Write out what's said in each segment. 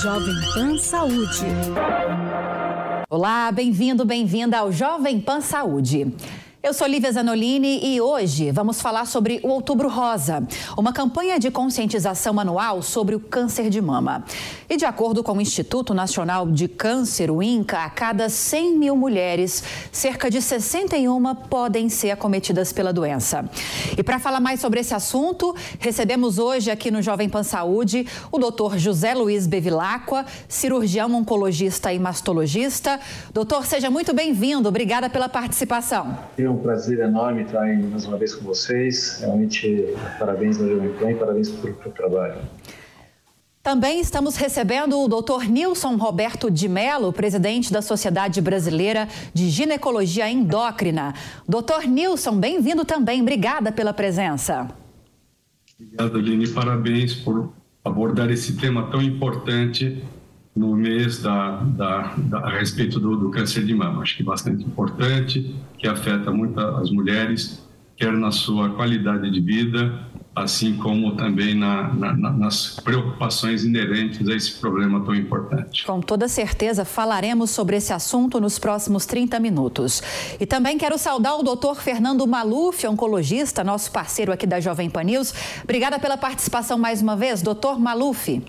Jovem Pan Saúde. Olá, bem-vindo, bem-vinda ao Jovem Pan Saúde. Eu sou Lívia Zanolini e hoje vamos falar sobre o Outubro Rosa, uma campanha de conscientização anual sobre o câncer de mama. E de acordo com o Instituto Nacional de Câncer, o INCA, a cada 100 mil mulheres, cerca de 61 podem ser acometidas pela doença. E para falar mais sobre esse assunto, recebemos hoje aqui no Jovem Pan Saúde o doutor José Luiz Bevilacqua, cirurgião oncologista e mastologista. Doutor, seja muito bem-vindo. Obrigada pela participação. Eu um prazer enorme estar aí mais uma vez com vocês. Realmente, parabéns ao Jovem Pan e parabéns pelo, pelo trabalho. Também estamos recebendo o Dr. Nilson Roberto de Mello, presidente da Sociedade Brasileira de Ginecologia Endócrina. Doutor Nilson, bem-vindo também. Obrigada pela presença. Obrigado, Aline. Parabéns por abordar esse tema tão importante no mês da, da, da a respeito do, do, câncer de mama. Acho que bastante importante, que afeta muito as mulheres, quer na sua qualidade de vida, assim como também na, na, nas preocupações inerentes a esse problema tão importante. Com toda certeza falaremos sobre esse assunto nos próximos 30 minutos. E também quero saudar o doutor Fernando Maluf, oncologista, nosso parceiro aqui da Jovem Pan News. Obrigada pela participação mais uma vez, doutor Maluf.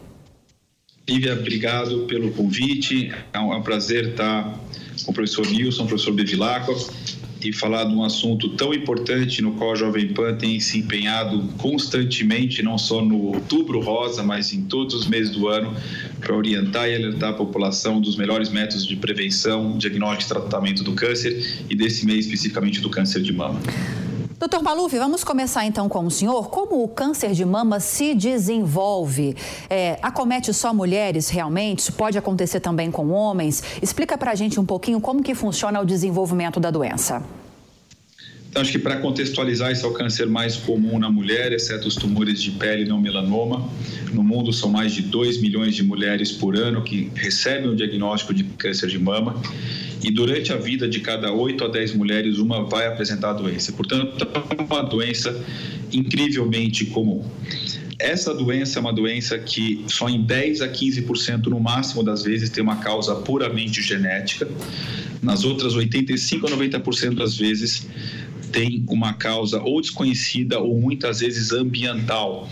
Lívia, obrigado pelo convite. É um, é um prazer estar com o professor Nilson, professor Bevilacqua, e falar de um assunto tão importante no qual a Jovem Pan tem se empenhado constantemente, não só no outubro rosa, mas em todos os meses do ano, para orientar e alertar a população dos melhores métodos de prevenção, diagnóstico e tratamento do câncer e desse mês especificamente do câncer de mama. Doutor Maluf, vamos começar então com o senhor. Como o câncer de mama se desenvolve? É, acomete só mulheres realmente? Isso pode acontecer também com homens? Explica para a gente um pouquinho como que funciona o desenvolvimento da doença. Então, acho que para contextualizar, esse é o câncer mais comum na mulher, exceto os tumores de pele não melanoma. No mundo, são mais de 2 milhões de mulheres por ano que recebem o diagnóstico de câncer de mama. E durante a vida de cada 8 a 10 mulheres, uma vai apresentar a doença. Portanto, é uma doença incrivelmente comum. Essa doença é uma doença que só em 10 a 15% no máximo das vezes tem uma causa puramente genética. Nas outras 85 a 90% das vezes tem uma causa ou desconhecida ou muitas vezes ambiental,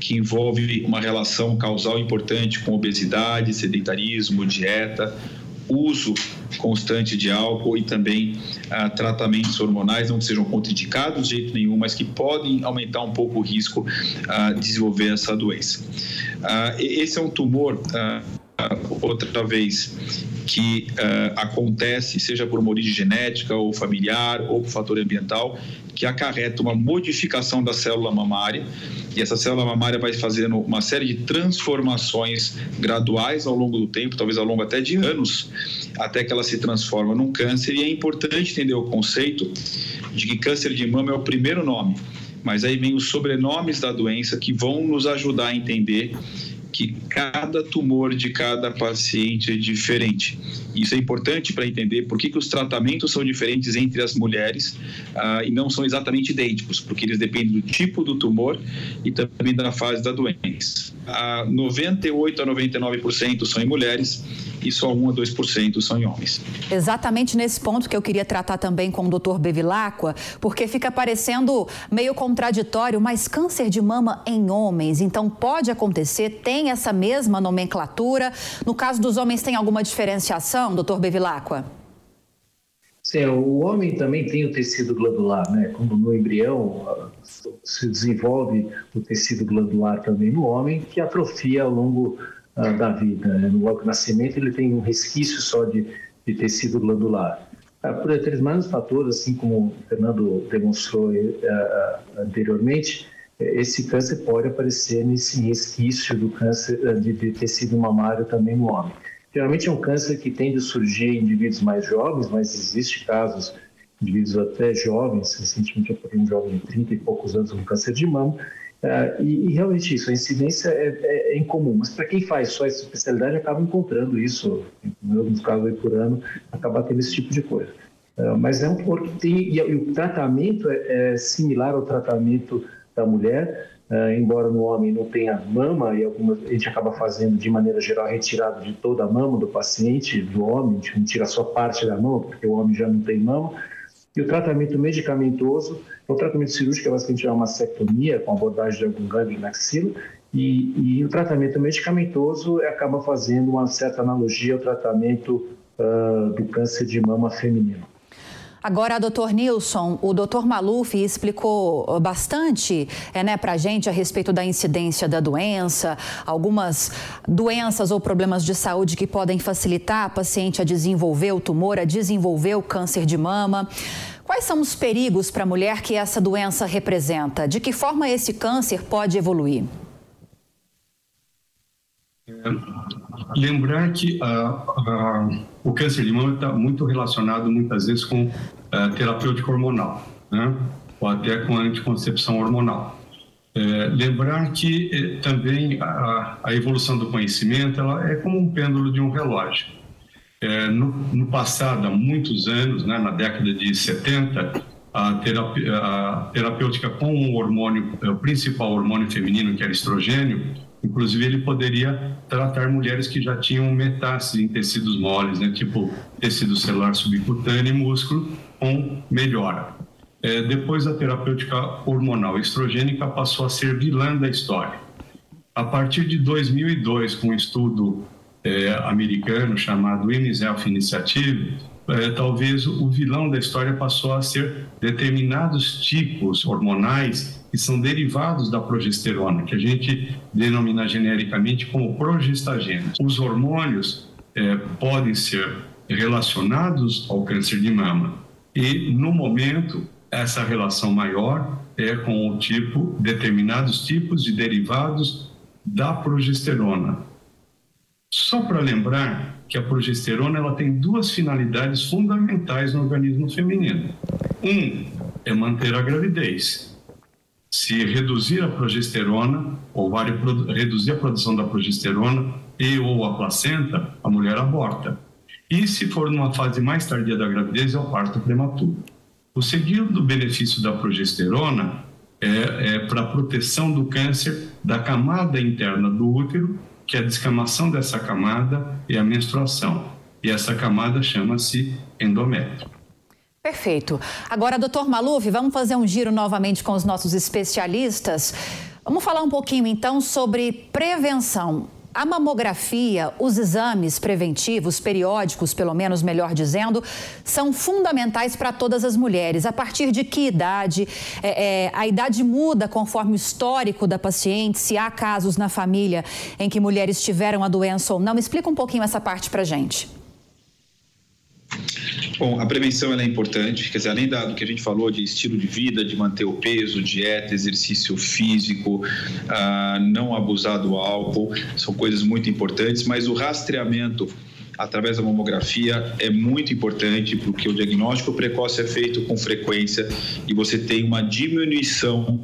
que envolve uma relação causal importante com obesidade, sedentarismo, dieta, uso constante de álcool e também ah, tratamentos hormonais, não que sejam contraindicados de jeito nenhum, mas que podem aumentar um pouco o risco ah, de desenvolver essa doença. Ah, esse é um tumor outra vez que uh, acontece, seja por uma origem genética ou familiar ou por fator ambiental, que acarreta uma modificação da célula mamária e essa célula mamária vai fazendo uma série de transformações graduais ao longo do tempo, talvez ao longo até de anos, até que ela se transforma num câncer. E é importante entender o conceito de que câncer de mama é o primeiro nome, mas aí vem os sobrenomes da doença que vão nos ajudar a entender que cada tumor de cada paciente é diferente. Isso é importante para entender por que, que os tratamentos são diferentes entre as mulheres ah, e não são exatamente idênticos, porque eles dependem do tipo do tumor e também da fase da doença. Ah, 98 a 99% são em mulheres e só 1 a 2% são em homens. Exatamente nesse ponto que eu queria tratar também com o Dr. Bevilacqua, porque fica parecendo meio contraditório, mas câncer de mama em homens, então pode acontecer, tem essa mesma nomenclatura. No caso dos homens, tem alguma diferenciação, doutor Bevilacqua? Sim, o homem também tem o tecido glandular, né? Quando no embrião ah, se desenvolve o tecido glandular também no homem, que atrofia ao longo uh, da vida. Né? No logo nascimento ele tem um resquício só de, de tecido glandular. Uh, por determinados fatores, assim como o Fernando demonstrou uh, anteriormente, esse câncer pode aparecer nesse resquício do câncer de, de tecido mamário também no homem. Geralmente é um câncer que tende a surgir em indivíduos mais jovens, mas existe casos de indivíduos até jovens, recentemente eu um jovem de 30 e poucos anos com câncer de mama, Uh, e, e, realmente isso, a incidência é, é, é incomum, mas para quem faz só essa especialidade acaba encontrando isso, em alguns casos aí por ano, acaba tendo esse tipo de coisa. Uh, mas é um que tem, e, e o tratamento é, é, similar ao tratamento da mulher, uh, embora no homem não tenha mama, e algumas, a gente acaba fazendo de maneira geral retirada de toda a mama do paciente, do homem, a gente tira só parte da mama, porque o homem já não tem mama. E o tratamento medicamentoso, o tratamento cirúrgico é basicamente uma mastectomia com abordagem de algum gânglio na axila, e, e, o tratamento medicamentoso acaba fazendo uma certa analogia ao tratamento uh, do câncer de mama feminino. Agora, doutor Nilson, o doutor Maluf explicou bastante é, né, para a gente a respeito da incidência da doença, algumas doenças ou problemas de saúde que podem facilitar a paciente a desenvolver o tumor, a desenvolver o câncer de mama. Quais são os perigos para a mulher que essa doença representa? De que forma esse câncer pode evoluir? É, lembrar que o câncer de mama está muito relacionado muitas vezes com a terapêutica hormonal, né? ou até com anticoncepção hormonal. É, lembrar que é, também a, a, evolução do conhecimento ela é como um pêndulo de um relógio. É, no, no, passado, há muitos anos, né, na década de 70, a, terapia, a terapêutica com o hormônio, o principal hormônio feminino, que era estrogênio, Inclusive, ele poderia tratar mulheres que já tinham metástase em tecidos moles, né, tipo tecido celular subcutâneo e músculo, com melhora. É, depois, a terapêutica hormonal estrogênica passou a ser vilã da história. A partir de 2002, com um estudo é, americano chamado Health Initiative, é, talvez o vilão da história passou a ser determinados tipos hormonais que são derivados da progesterona, que a gente denomina genericamente como progestagenas. Os hormônios é, podem ser relacionados ao câncer de mama e, no momento, essa relação maior é com o tipo, determinados tipos de derivados da progesterona. Só para lembrar que a progesterona ela tem duas finalidades fundamentais no organismo feminino. Um é manter a gravidez se reduzir a progesterona ou vai reduzir a produção da progesterona e ou a placenta, a mulher aborta. E se for numa fase mais tardia da gravidez, é o parto prematuro. O segundo benefício da progesterona é, é para a proteção do câncer da camada interna do útero, que é a descamação dessa camada e a menstruação. E essa camada chama-se endométrio. Perfeito. Agora, doutor Maluf, vamos fazer um giro novamente com os nossos especialistas. Vamos falar um pouquinho então sobre prevenção. A mamografia, os exames preventivos, periódicos, pelo menos melhor dizendo, são fundamentais para todas as mulheres. A partir de que idade? É, é, a idade muda conforme o histórico da paciente, se há casos na família em que mulheres tiveram a doença ou não. Explica um pouquinho essa parte para gente. Bom, a prevenção é importante, quer dizer, além do que a gente falou de estilo de vida, de manter o peso, dieta, exercício físico, ah, não abusar do álcool, são coisas muito importantes, mas o rastreamento através da mamografia é muito importante porque o diagnóstico precoce é feito com frequência e você tem uma diminuição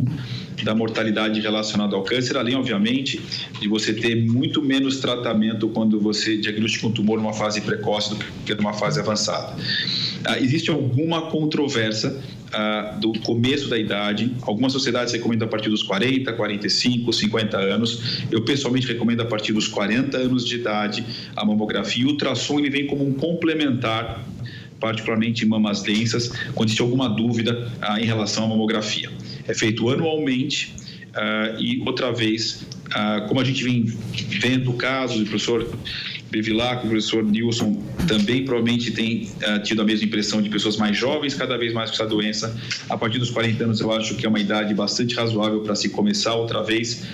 da mortalidade relacionada ao câncer, além, obviamente, de você ter muito menos tratamento quando você diagnostica um tumor numa fase precoce do que numa fase avançada. Ah, existe alguma controvérsia ah, do começo da idade. Algumas sociedades recomendam a partir dos 40, 45, 50 anos. Eu pessoalmente recomendo a partir dos 40 anos de idade a mamografia. O ultrassom ele vem como um complementar particularmente em mamas densas, quando existe alguma dúvida ah, em relação à mamografia. É feito anualmente ah, e, outra vez, ah, como a gente vem vendo casos, o professor Bevilacqua, o professor Nilson também provavelmente tem uh, tido a mesma impressão de pessoas mais jovens, cada vez mais com essa doença. A partir dos 40 anos, eu acho que é uma idade bastante razoável para se começar outra vez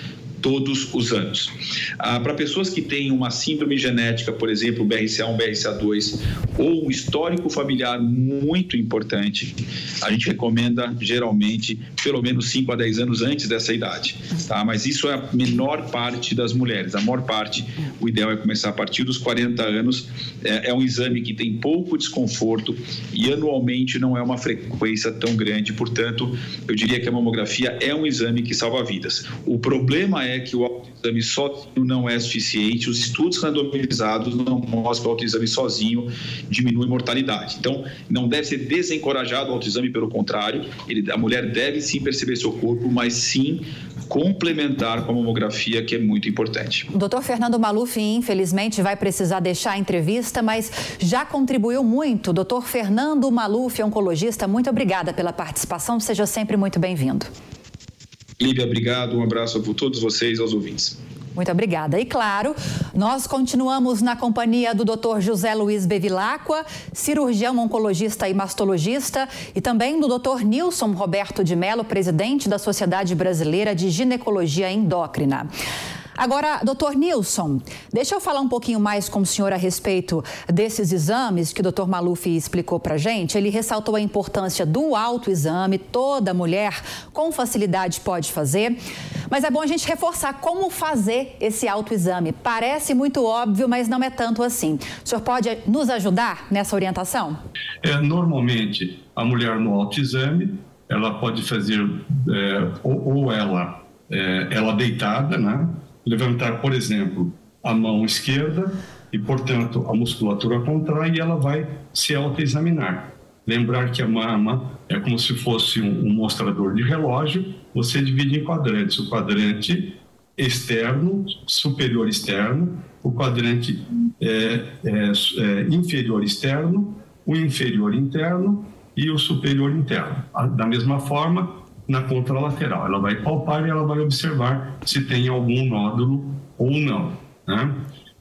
todos os anos. Ah, para pessoas que têm uma síndrome genética, por exemplo, BRCA1, BRCA2, ou um histórico familiar muito importante, a gente recomenda geralmente pelo menos 5 a 10 anos antes dessa idade. Tá? Mas isso é a menor parte das mulheres. A maior parte, o ideal é começar a partir dos 40 anos. É, é um exame que tem pouco desconforto e anualmente não é uma frequência tão grande. Portanto, eu diria que a mamografia é um exame que salva vidas. O problema é que o autoexame sozinho não é suficiente. Os estudos randomizados não mostram que o autoexame sozinho diminui mortalidade. Então, não deve ser desencorajado o autoexame, pelo contrário, ele, a mulher deve sim perceber seu corpo, mas sim complementar com a mamografia, que é muito importante. O doutor Fernando Maluf, infelizmente, vai precisar deixar a entrevista, mas já contribuiu muito. Doutor Fernando Maluf, oncologista, muito obrigada pela participação. Seja sempre muito bem-vindo. Lívia, obrigado. Um abraço a todos vocês, aos ouvintes. Muito obrigada. E claro, nós continuamos na companhia do Dr. José Luiz Bevilacqua, cirurgião oncologista e mastologista, e também do Dr. Nilson Roberto de Mello, presidente da Sociedade Brasileira de Ginecologia Endócrina. Agora, doutor Nilson, deixa eu falar um pouquinho mais com o senhor a respeito desses exames que o doutor Maluf explicou para gente. Ele ressaltou a importância do autoexame, toda mulher com facilidade pode fazer. Mas é bom a gente reforçar como fazer esse autoexame. Parece muito óbvio, mas não é tanto assim. O senhor pode nos ajudar nessa orientação? É, normalmente, a mulher no autoexame, ela pode fazer é, ou, ou, ela, é, ela deitada, né? Levantar, por exemplo, a mão esquerda e, portanto, a musculatura contrai e ela vai se autoexaminar. Lembrar que a mama é como se fosse um, um mostrador de relógio, você divide em quadrantes. O quadrante externo, superior externo, o quadrante é, é, é, inferior externo, o inferior interno e o superior interno. Da mesma forma, na contralateral. Ela vai palpar e ela vai observar se tem algum nódulo ou não. Né?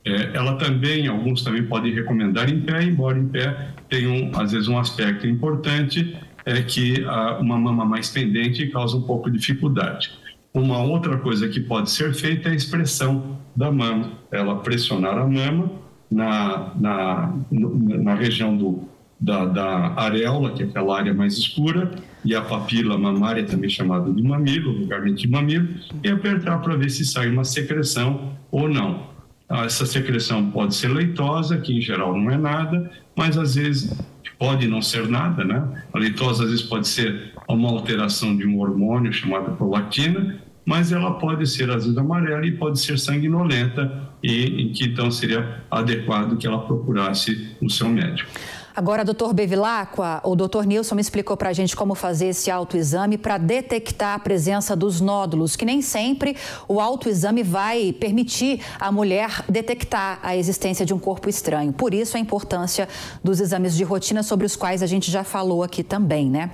É, ela também, alguns também podem recomendar em pé, embora em pé tenha um, às vezes um aspecto importante é que a, uma mama mais pendente causa um pouco de dificuldade. Uma outra coisa que pode ser feita é a expressão da mama. Ela pressionar a mama na, na, na região do, da, da areola, que é aquela área mais escura, e a papila mamária, também chamada de mamilo, lugar de mamilo, e apertar para ver se sai uma secreção ou não. Ah, essa secreção pode ser leitosa, que em geral não é nada, mas às vezes pode não ser nada, né? A leitosa às vezes pode ser uma alteração de um hormônio chamado prolactina, mas ela pode ser às vezes amarela e pode ser sanguinolenta e em que então seria adequado que ela procurasse o seu médico. Agora, doutor Bevilacqua, o doutor Nilson me explicou para a gente como fazer esse autoexame para detectar a presença dos nódulos, que nem sempre o autoexame vai permitir a mulher detectar a existência de um corpo estranho. Por isso, a importância dos exames de rotina, sobre os quais a gente já falou aqui também, né?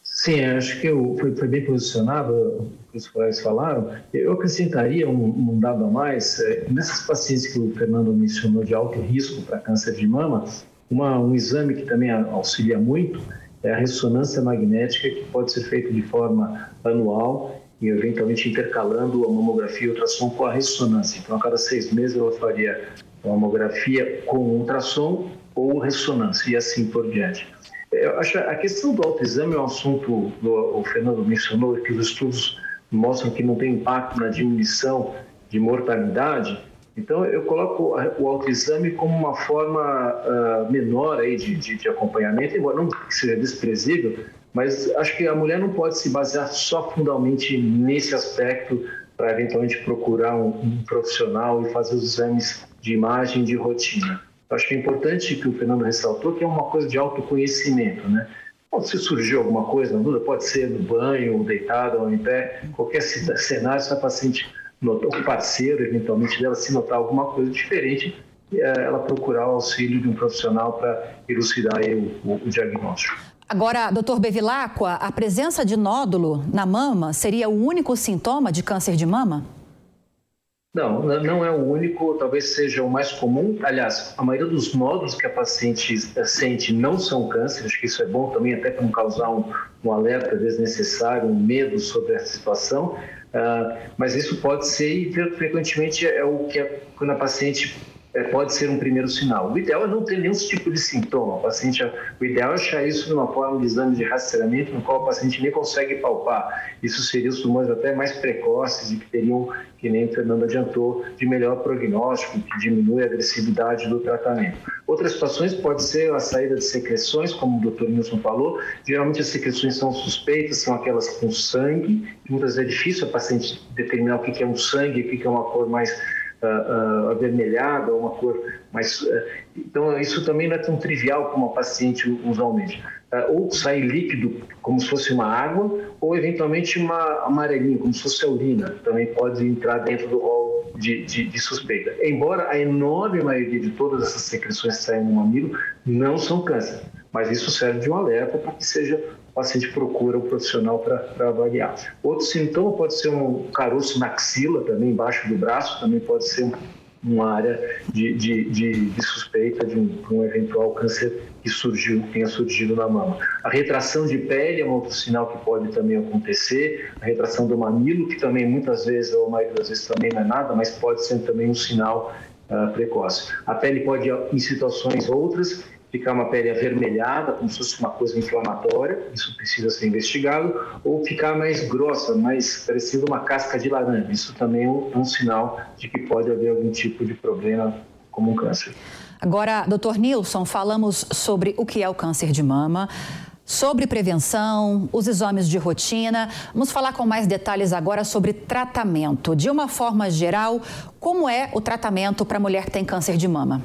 Sim, acho que eu, foi, bem posicionado os colegas falaram. Eu acrescentaria um, um dado a mais. É, nessas pacientes que o Fernando mencionou de alto risco para câncer de mama, uma, um exame que também auxilia muito é a ressonância magnética, que pode ser feita de forma anual e eventualmente intercalando a mamografia e ultrassom com a ressonância. Então, a cada seis meses ela faria mamografia com ultrassom ou ressonância e assim por diante. Eu acho a questão do autoexame é um assunto, o Fernando mencionou, que os estudos mostram que não tem impacto na diminuição de mortalidade. Então, eu coloco o autoexame como uma forma uh, menor aí de, de, de, acompanhamento, embora não seja desprezível, mas acho que a mulher não pode se basear só fundamentalmente nesse aspecto para eventualmente procurar um, um profissional e fazer os exames de imagem de rotina. Acho que é importante que o Fernando ressaltou que é uma coisa de autoconhecimento, né? Se surgiu alguma coisa, dúvida, pode ser no banho, deitado, ou em pé, qualquer cenário, se a paciente notou, o parceiro, eventualmente, dela, se notar alguma coisa diferente, é, ela procurar o auxílio de um profissional para elucidar o, o, o diagnóstico. Agora, doutor Bevilacqua, a presença de nódulo na mama seria o único sintoma de câncer de mama? Não, não é o único, talvez seja o mais comum. Aliás, a maioria dos nódulos que a paciente sente não são câncer, acho que isso é bom também, até para não causar um, um alerta desnecessário, um medo sobre essa situação. Uh, mas isso pode ser, e frequentemente é o que é, quando a paciente pode ser um primeiro sinal. O ideal é não ter nenhum tipo de sintoma. O, paciente, o ideal é achar isso numa forma de exame de rastreamento no qual o paciente nem consegue palpar. Isso seria os tumores até mais precoces e que teriam, que nem o Fernando adiantou, de melhor prognóstico, que diminui a agressividade do tratamento. Outras situações pode ser a saída de secreções, como o Dr. Nilson falou. Geralmente as secreções são suspeitas, são aquelas com sangue. Muitas vezes é difícil a paciente determinar o que é um sangue, o que é uma cor mais uh, avermelhada, uma cor mais. Uh, então, isso também não é tão trivial como a paciente usualmente. Uh, ou sai líquido, como se fosse uma água, ou eventualmente uma amarelinha, como se fosse a urina, também pode entrar dentro do rol de, de, de, suspeita. Embora a enorme maioria de todas essas secreções que saem no mamilo não são câncer, mas isso serve de um alerta para que seja o paciente procura o profissional para avaliar. Outro sintoma pode ser um caroço na axila, também embaixo do braço, também pode ser uma área de, de, de, de suspeita de um, um, eventual câncer que surgiu, tenha surgido na mama. A retração de pele é um outro sinal que pode também acontecer, a retração do mamilo, que também muitas vezes, ou a maioria das vezes também não é nada, mas pode ser também um sinal uh, precoce. A pele pode, em situações outras, ficar uma pele avermelhada, como se fosse uma coisa inflamatória, isso precisa ser investigado, ou ficar mais grossa, mais parecendo uma casca de laranja. Isso também é um, um sinal de que pode haver algum tipo de problema como um câncer. Agora, doutor Nilson, falamos sobre o que é o câncer de mama, sobre prevenção, os exames de rotina. Vamos falar com mais detalhes agora sobre tratamento. De uma forma geral, como é o tratamento para mulher que tem câncer de mama?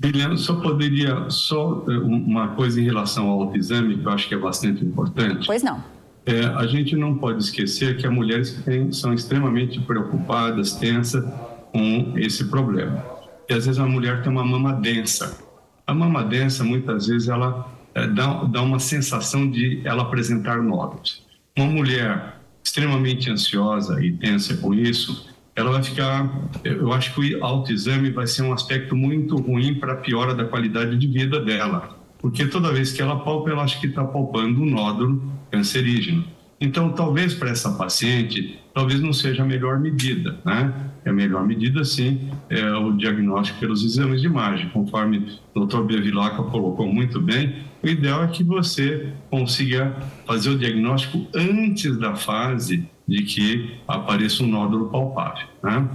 Guilherme, só poderia, só eh, uma coisa em relação ao autoexame, que eu acho que é bastante importante. Pois não. É, a gente não pode esquecer que as mulheres têm, são extremamente preocupadas, tensas com esse problema. E às vezes a mulher tem uma mama densa. A mama densa, muitas vezes, ela é, dá, dá uma sensação de ela apresentar nódulos. Uma mulher extremamente ansiosa e tensa com isso, ela vai ficar. Eu acho que o autoexame vai ser um aspecto muito ruim para a piora da qualidade de vida dela, porque toda vez que ela palpa, ela acha que está palpando um nódulo cancerígeno. Então, talvez para essa paciente, talvez não seja a melhor medida, né? A melhor medida, sim, é o diagnóstico pelos exames de imagem, conforme o Dr. Bevilacqua colocou muito bem. O ideal é que você consiga fazer o diagnóstico antes da fase de que apareça um nódulo palpável. Né?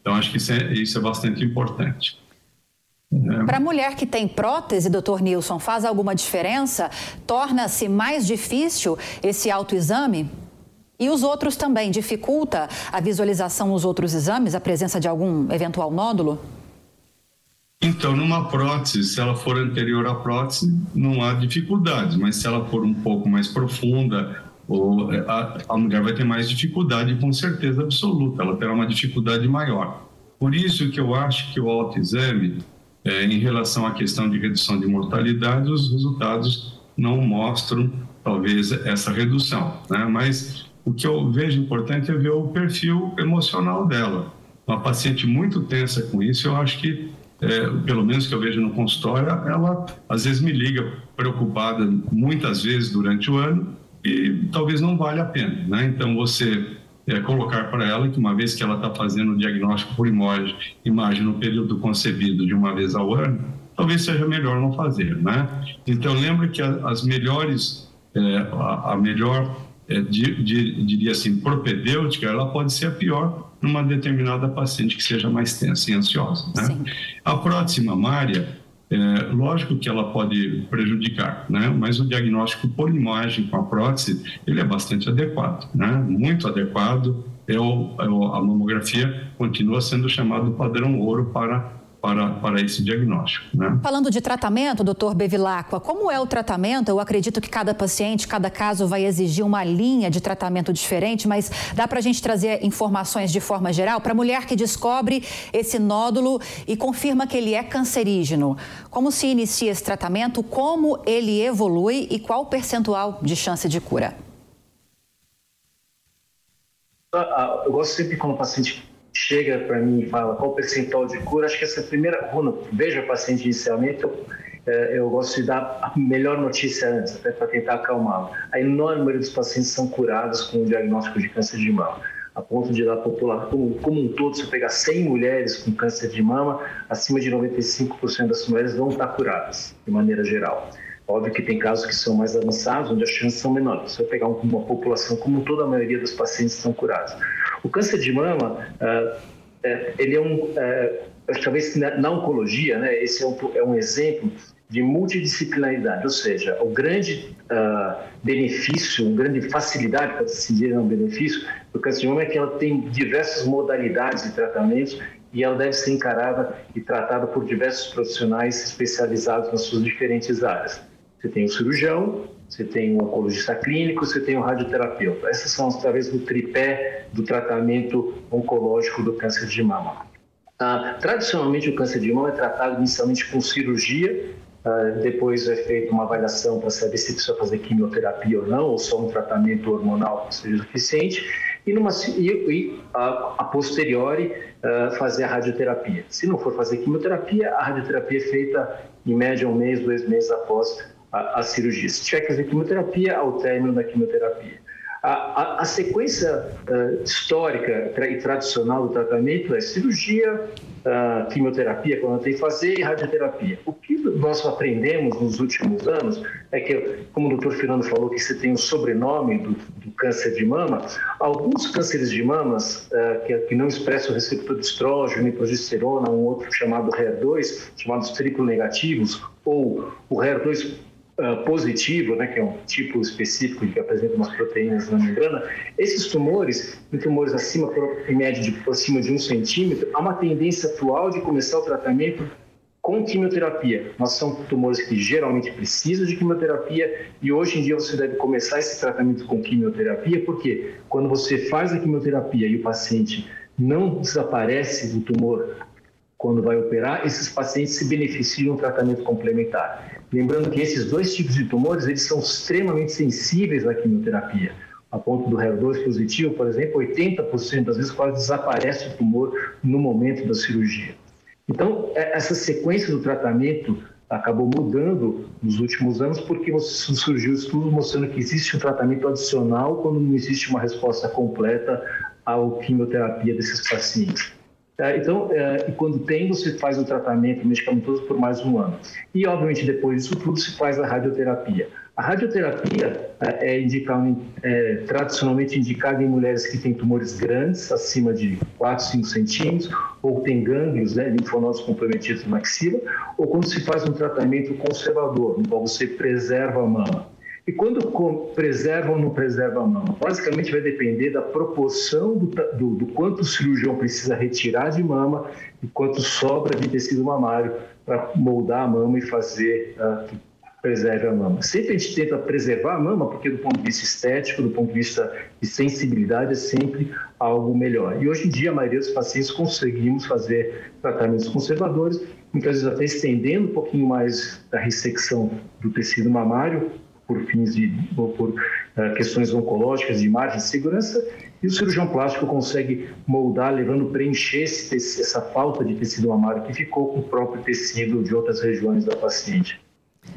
Então, acho que isso é, isso é bastante importante. É. Para a mulher que tem prótese, doutor Nilson, faz alguma diferença? Torna-se mais difícil esse autoexame? E os outros também? Dificulta a visualização nos outros exames, a presença de algum eventual nódulo? Então, numa prótese, se ela for anterior à prótese, não há dificuldade, mas se ela for um pouco mais profunda, ou a mulher vai ter mais dificuldade, com certeza absoluta, ela terá uma dificuldade maior. Por isso que eu acho que o autoexame, é, em relação à questão de redução de mortalidade, os resultados não mostram, talvez, essa redução. Né? Mas o que eu vejo importante é ver o perfil emocional dela. Uma paciente muito tensa com isso, eu acho que, é, pelo menos que eu vejo no consultório, ela às vezes me liga preocupada, muitas vezes durante o ano, e talvez não valha a pena. Né? Então, você é, colocar para ela que uma vez que ela está fazendo o diagnóstico por imagem, imagem no período concebido de uma vez ao ano, talvez seja melhor não fazer. Né? Então, lembra que as melhores, é, a, a, melhor, é, diria assim, propedêutica, ela pode ser a pior numa determinada paciente que seja mais tensa e ansiosa. Né? A prótese mamária, é, lógico que ela pode prejudicar, né? mas o diagnóstico por imagem com a prótese ele é bastante adequado, né? muito adequado. É o, é o, a mamografia continua sendo chamado padrão ouro para para, para esse diagnóstico. Né? Falando de tratamento, doutor Bevilacqua, como é o tratamento? Eu acredito que cada paciente, cada caso vai exigir uma linha de tratamento diferente, mas dá para a gente trazer informações de forma geral para a mulher que descobre esse nódulo e confirma que ele é cancerígeno. Como se inicia esse tratamento, como ele evolui e qual o percentual de chance de cura? Ah, ah, eu gosto sempre quando o paciente chega para mim e fala qual o percentual de cura, acho que essa é primeira, quando vejo o paciente inicialmente, eu, é, eu gosto de dar a melhor notícia antes, até para tentar acalmá-lo. A enorme maioria dos pacientes são curados com o diagnóstico de câncer de mama. a ponto de da população como, como um todo, se eu pegar 100 mulheres com câncer de mama, acima de 95% das mulheres vão estar curadas, de maneira geral. Óbvio que tem casos que são mais avançados, onde as chances são menores. Se eu pegar uma população como toda a maioria dos pacientes são curados. O câncer de mama, uh, é, ele é um, uh, talvez na, oncologia, né, esse é um, é um exemplo de multidisciplinaridade, ou seja, o grande uh, benefício, uma grande facilidade, para se dizer um benefício, do câncer de mama é que ela tem diversas modalidades de tratamento e ela deve ser encarada e tratada por diversos profissionais especializados nas suas diferentes áreas. Você tem o cirurgião, você tem o oncologista clínico, você tem o radioterapeuta. Essas são, talvez, o tripé do tratamento oncológico do câncer de mama. Ah, tradicionalmente, o câncer de mama é tratado inicialmente com cirurgia, ah, depois é feita uma avaliação para saber se precisa fazer quimioterapia ou não, ou só um tratamento hormonal seja suficiente, e, numa, e, e a, a posteriori uh, fazer a radioterapia. Se não for fazer quimioterapia, a radioterapia é feita em média um mês, dois meses após a, a cirurgia. Se tiver que fazer quimioterapia, ao término da quimioterapia. A, a, a sequência uh, histórica e tradicional do tratamento é cirurgia, uh, quimioterapia, quando tem que fazer, e radioterapia. O que nós aprendemos nos últimos anos é que, como o doutor Fernando falou, que você tem o sobrenome do, do câncer de mama, alguns cânceres de mamas uh, que, que, não expressam o receptor de estrógeno e progesterona, um outro chamado HER2, chamados triplo negativos, ou o HER2 uh, positivo, né, que é um tipo específico que apresenta umas proteínas na membrana, esses tumores, em tumores acima, em média de acima de um centímetro, há uma tendência atual de começar o tratamento com quimioterapia. Nós são tumores que geralmente precisam de quimioterapia e hoje em dia você deve começar esse tratamento com quimioterapia, porque quando você faz a quimioterapia e o paciente não desaparece do tumor quando vai operar, esses pacientes se beneficiam do tratamento complementar. Lembrando que esses dois tipos de tumores, eles são extremamente sensíveis à quimioterapia. A ponto do HER2 positivo, por exemplo, 80% das vezes quase desaparece o tumor no momento da cirurgia. Então, é, essa sequência do tratamento acabou mudando nos últimos anos porque surgiu estudo mostrando que existe um tratamento adicional quando não existe uma resposta completa à quimioterapia desses pacientes. É, então, é, quando tem, você faz o tratamento medicamentoso por mais um ano. E, obviamente, depois disso tudo, se faz a radioterapia. A radioterapia é, é, indicada, é tradicionalmente indicada em mulheres que têm tumores grandes, acima de 4, 5 centímetros, ou têm gânglios, né, linfonodos comprometidos na axila, ou quando se faz um tratamento conservador, no qual você preserva a mama. E quando preserva ou não preserva a mama? Basicamente vai depender da proporção do, do, do, quanto o cirurgião precisa retirar de mama e quanto sobra de tecido mamário para moldar a mama e fazer uh, que preserve a mama. Sempre a gente tenta preservar a mama, porque do ponto de vista estético, do ponto de vista de sensibilidade, é sempre algo melhor. E hoje em dia, a maioria dos pacientes conseguimos fazer tratamentos conservadores, muitas vezes até estendendo um pouquinho mais da ressecção do tecido mamário, por fins de ou por uh, questões oncológicas de margem de segurança e o cirurgião plástico consegue moldar, levando preencher esse, essa falta de tecido mamário que ficou com o próprio tecido de outras regiões da paciente.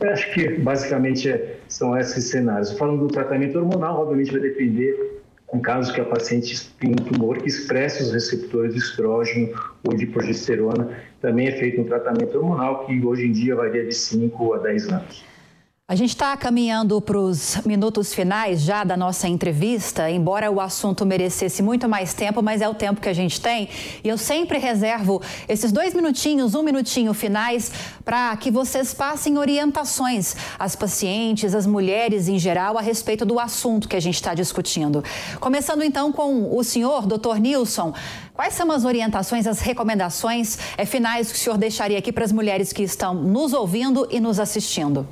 Eu acho que basicamente é, são esses cenários. Falando do tratamento hormonal, obviamente vai depender em casos que a paciente tem um tumor que expressa os receptores de estrógeno ou de progesterona, também é feito um tratamento hormonal que hoje em dia varia de 5 a 10 anos. A gente está caminhando para os minutos finais já da nossa entrevista, embora o assunto merecesse muito mais tempo, mas é o tempo que a gente tem. E eu sempre reservo esses dois minutinhos, um minutinho finais, para que vocês passem orientações às pacientes, às mulheres em geral, a respeito do assunto que a gente está discutindo. Começando então com o senhor, doutor Nilson. Quais são as orientações, as recomendações é, finais que o senhor deixaria aqui para as mulheres que estão nos ouvindo e nos assistindo?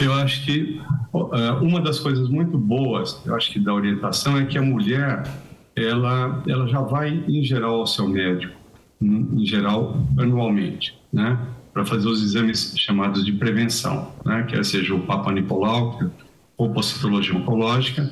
Eu acho que é, uma das coisas muito boas, eu acho que da orientação é que a mulher, ela, ela já vai em geral ao seu médico, em geral anualmente, né? Para fazer os exames chamados de prevenção, né? Que seja o Papa Nicolau, ou pocitologia oncológica,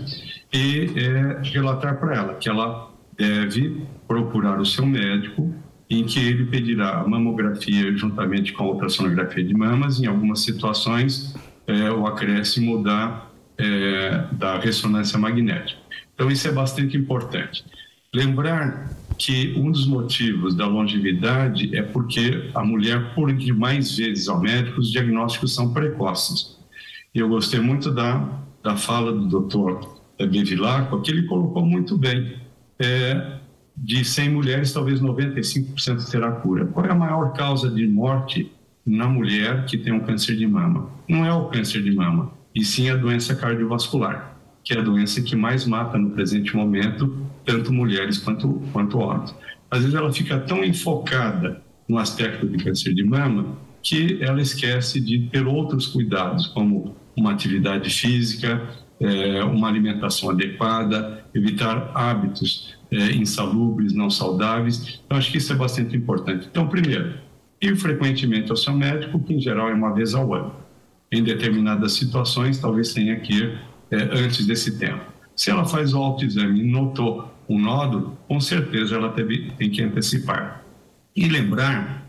e é, relatar para ela que ela deve procurar o seu médico em que ele pedirá a mamografia juntamente com a ultrassonografia de mamas, em algumas situações é, o acréscimo da, é, da ressonância magnética. Então, isso é bastante importante. Lembrar que um dos motivos da longevidade é porque a mulher, por ir mais vezes ao médico, os diagnósticos são precoces. E eu gostei muito da, da fala do doutor Bevilacqua, que ele colocou muito bem. É, de 100 mulheres, talvez 95% terá cura. Qual é a maior causa de morte na mulher que tem um câncer de mama? Não é o câncer de mama, e sim a doença cardiovascular, que é a doença que mais mata no presente momento, tanto mulheres quanto, quanto homens. Às vezes ela fica tão enfocada no aspecto de câncer de mama que ela esquece de ter outros cuidados, como uma atividade física, é, uma alimentação adequada, evitar hábitos é, insalubres, não saudáveis. Então, acho que isso é bastante importante. Então, primeiro, ir frequentemente ao seu médico, que em geral é uma vez ao ano. Em determinadas situações, talvez tenha que ir é, antes desse tempo. Se ela faz o autoexame e notou um nódulo, com certeza ela teve, tem que antecipar. E lembrar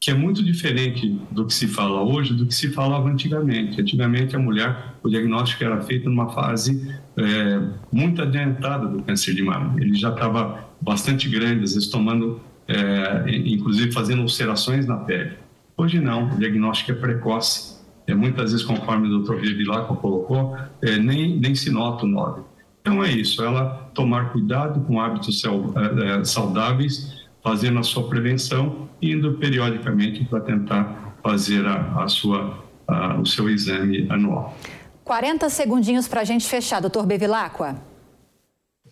que é muito diferente do que se fala hoje do que se falava antigamente. Antigamente, a mulher, o diagnóstico era feito numa fase é, muito adiantada do câncer de mama. Ele já estava bastante grande, às vezes tomando, é, inclusive fazendo ulcerações na pele. Hoje não, o diagnóstico é precoce. É, muitas vezes, conforme o Dr. Vivilaco colocou, é, nem, nem se nota o nódulo. Então é isso, ela tomar cuidado com hábitos é, é, saudáveis, fazendo a sua prevenção indo periodicamente para tentar fazer a, a sua, a, o seu exame anual. 40 segundinhos para a gente fechar, doutor Bevilacqua.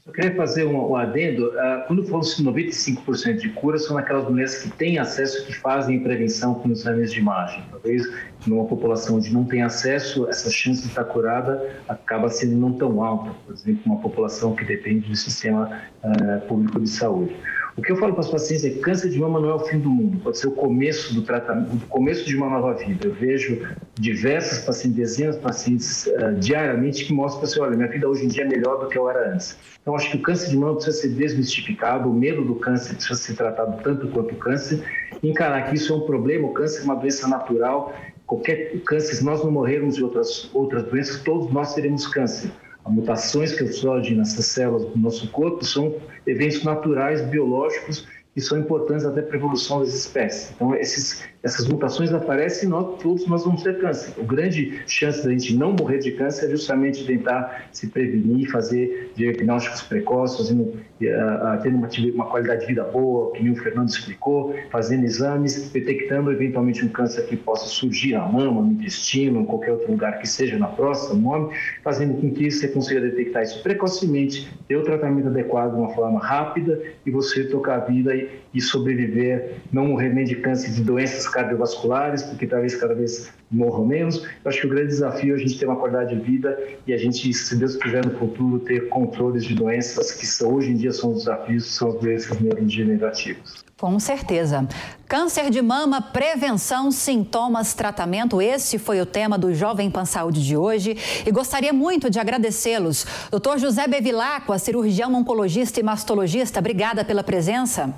Eu queria fazer um, um adendo. Uh, quando falamos 95% de cura, são aquelas mulheres que têm acesso, que fazem prevenção com exames de imagem. Talvez numa população onde não tem acesso, essa chance de estar curada acaba sendo não tão alta, por exemplo, uma população que depende do sistema uh, público de saúde. O que eu falo para os pacientes é que câncer de mama não é o fim do mundo, pode ser o começo do tratamento, o começo de uma nova vida. Eu vejo diversas pacientes, dezenas de pacientes uh, diariamente que mostram para você, olha, minha vida hoje em dia é melhor do que eu era antes. Então, acho que o câncer de mama precisa ser desmistificado, o medo do câncer precisa ser tratado tanto quanto o câncer, encarar que isso é um problema, o câncer é uma doença natural, qualquer câncer, se nós não morrermos de outras, outras doenças, todos nós teremos câncer. As mutações que surgem nessas células do nosso corpo são eventos naturais, biológicos, que são importantes até para a evolução das espécies. Então, esses, essas mutações aparecem e nós, todos nós vamos ter câncer. O grande chance da gente não morrer de câncer é justamente tentar se prevenir, fazer diagnósticos precoces, fazendo, uh, tendo uma, uma, qualidade de vida boa, que o Fernando explicou, fazendo exames, detectando eventualmente um câncer que possa surgir na mama, no intestino, em qualquer outro lugar que seja, na próstata, no homem, fazendo com que você consiga detectar isso precocemente, ter o tratamento adequado de uma forma rápida e você tocar a vida e, e sobreviver, não morrer nem de câncer, de doenças cardiovasculares, porque talvez cada vez morram menos. Eu acho que o grande desafio é a gente ter uma qualidade de vida e a gente, se Deus quiser no futuro, ter controles de doenças que hoje em dia são os desafios, são as doenças neurodegenerativas. Com certeza. Câncer de mama, prevenção, sintomas, tratamento. Esse foi o tema do Jovem Pan Saúde de hoje. E gostaria muito de agradecê-los. Doutor José Bevilacqua, cirurgião oncologista e mastologista, obrigada pela presença.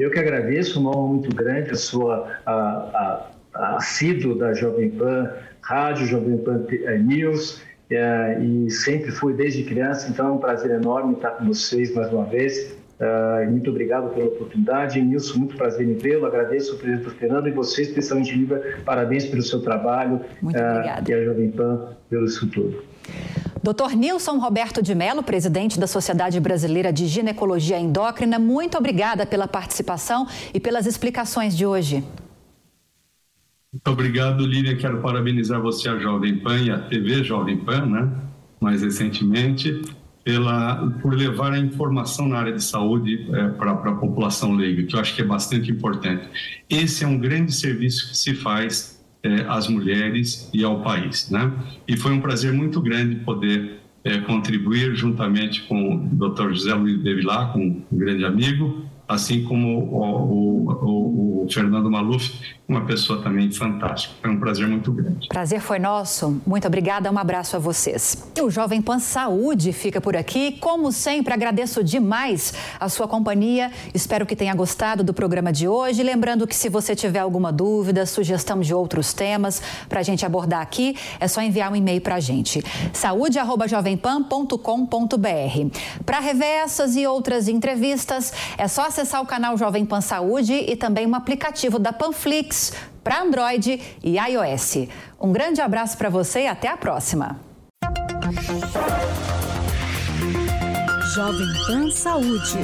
Eu que agradeço, uma honra muito grande a sua a, a, assíduo da Jovem Pan Rádio, Jovem Pan eh, News, é, e sempre fui desde criança, então é um prazer enorme estar com vocês mais uma vez. Uh, muito obrigado pela oportunidade. Nilson, muito prazer em vê-lo. Agradeço o presidente Fernando e você, especialmente Lívia, parabéns pelo seu trabalho. Muito obrigada. E a Jovem Pan pelo isso tudo. Dr. Nilson Roberto de Mello, presidente da Sociedade Brasileira de Ginecologia Endócrina, muito obrigada pela participação e pelas explicações de hoje. Muito obrigado, Lívia. Quero parabenizar você, a Jovem Pan e a TV Jovem Pan, né? mais recentemente, pela, por levar a informação na área de saúde é, para a população leiga, que eu acho que é bastante importante. Esse é um grande serviço que se faz é, às mulheres e ao país. Né? E foi um prazer muito grande poder é, contribuir juntamente com o Dr. José Luiz Bevilá, com um grande amigo, assim como o, o, o o Fernando Maluf, uma pessoa também fantástica. Foi um prazer muito grande. Prazer foi nosso. Muito obrigada. Um abraço a vocês. E o Jovem Pan Saúde fica por aqui. Como sempre, agradeço demais a sua companhia. Espero que tenha gostado do programa de hoje. Lembrando que se você tiver alguma dúvida, sugestão de outros temas para a gente abordar aqui, é só enviar um e-mail para a gente. saúde.jovempan.com.br. Para rever essas e outras entrevistas, é só acessar o canal Jovem Pan Saúde e também um aplicativo da Panflix para Android e iOS. Um grande abraço para você e até a próxima. Jovem Pan Saúde.